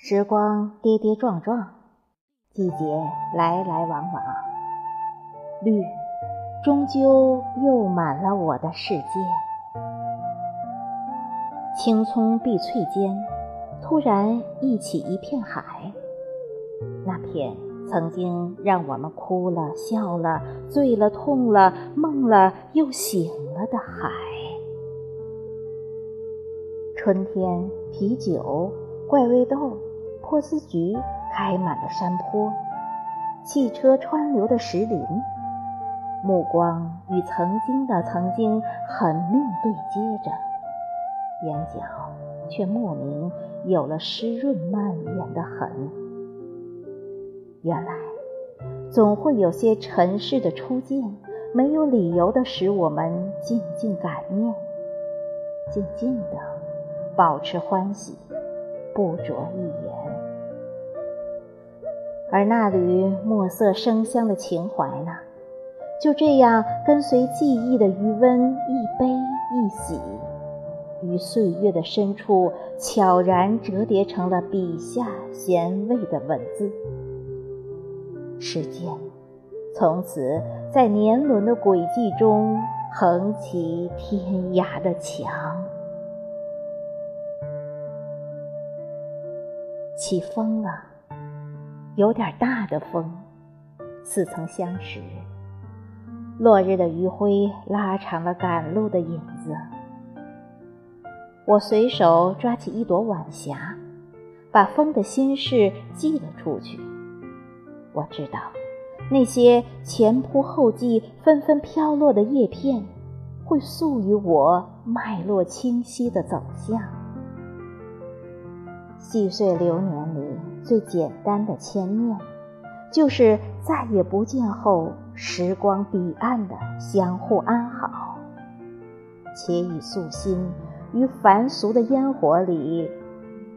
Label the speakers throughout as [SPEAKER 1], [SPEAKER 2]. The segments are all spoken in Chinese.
[SPEAKER 1] 时光跌跌撞撞，季节来来往往，绿终究又满了我的世界。青葱碧翠间，突然溢起一片海，那片曾经让我们哭了、笑了、醉了、痛了、梦了又醒了的海。春天，啤酒，怪味豆。波斯菊开满了山坡，汽车川流的石林，目光与曾经的曾经狠命对接着，眼角却莫名有了湿润蔓延的痕。原来，总会有些尘世的初见，没有理由的使我们静静感念，静静的保持欢喜，不着一言。而那缕墨色生香的情怀呢，就这样跟随记忆的余温一悲一喜，于岁月的深处悄然折叠成了笔下咸味的文字。时间从此在年轮的轨迹中横起天涯的墙。起风了。有点大的风，似曾相识。落日的余晖拉长了赶路的影子。我随手抓起一朵晚霞，把风的心事寄了出去。我知道，那些前仆后继、纷纷飘落的叶片，会诉与我脉络清晰的走向。细碎流年里最简单的牵念，就是再也不见后时光彼岸的相互安好，且以素心于凡俗的烟火里，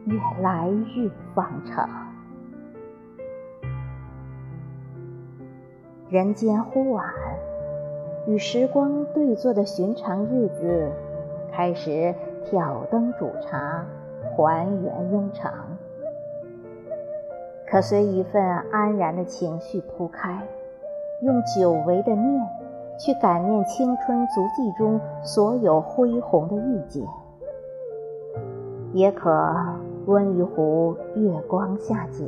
[SPEAKER 1] 越来越方长。人间忽晚，与时光对坐的寻常日子，开始挑灯煮茶。还原庸常，可随一份安然的情绪铺开，用久违的念去感念青春足迹中所有恢宏的遇见，也可温一壶月光下酒，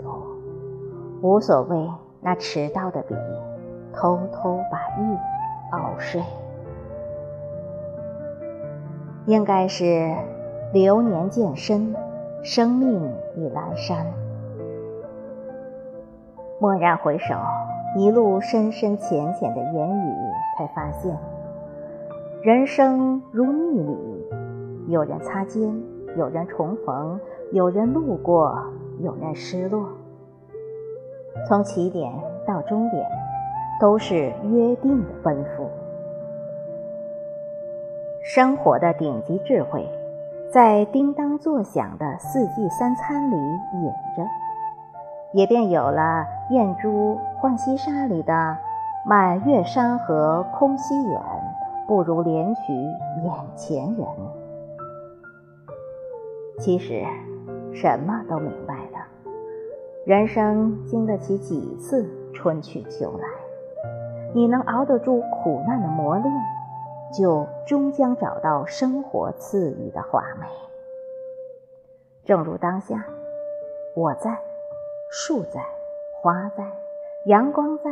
[SPEAKER 1] 无所谓那迟到的笔，偷偷把夜熬睡，应该是。流年渐深，生命已阑珊。蓦然回首，一路深深浅浅的言语，才发现，人生如逆旅，有人擦肩，有人重逢，有人路过，有人失落。从起点到终点，都是约定的奔赴。生活的顶级智慧。在叮当作响的四季三餐里饮着，也便有了“燕珠浣溪沙”里的“满月山河空稀远，不如怜取眼前人”。其实，什么都明白的，人生经得起几次春去秋来，你能熬得住苦难的磨练。就终将找到生活赐予的华美。正如当下，我在，树在，花在，阳光在，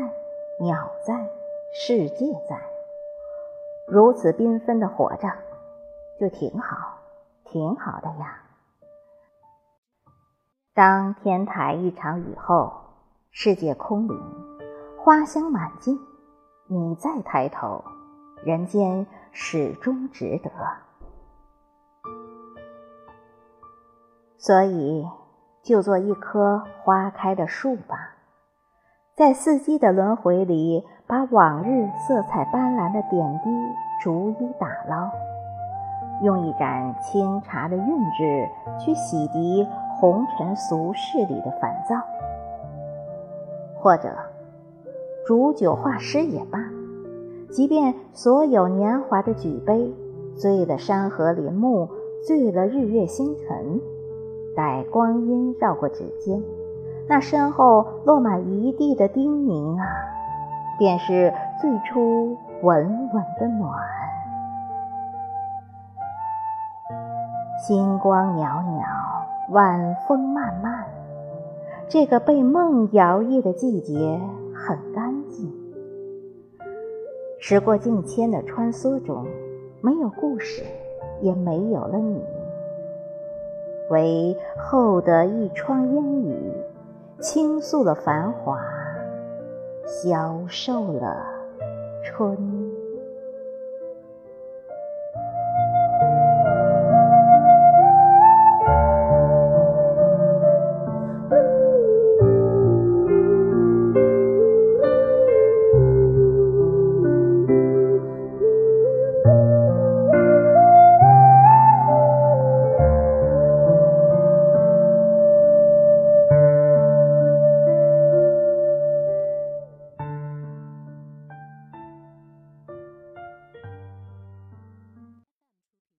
[SPEAKER 1] 鸟在，世界在，如此缤纷的活着，就挺好，挺好的呀。当天台一场雨后，世界空灵，花香满径，你再抬头。人间始终值得，所以就做一棵花开的树吧，在四季的轮回里，把往日色彩斑斓的点滴逐一打捞，用一盏清茶的韵致去洗涤红尘俗世里的烦躁，或者煮酒化诗也罢。即便所有年华的举杯，醉了山河林木，醉了日月星辰，待光阴绕过指尖，那身后落满一地的叮咛啊，便是最初稳稳的暖。星光袅袅，晚风漫漫，这个被梦摇曳的季节很干净。时过境迁的穿梭中，没有故事，也没有了你。唯厚的一窗烟雨，倾诉了繁华，消瘦了春。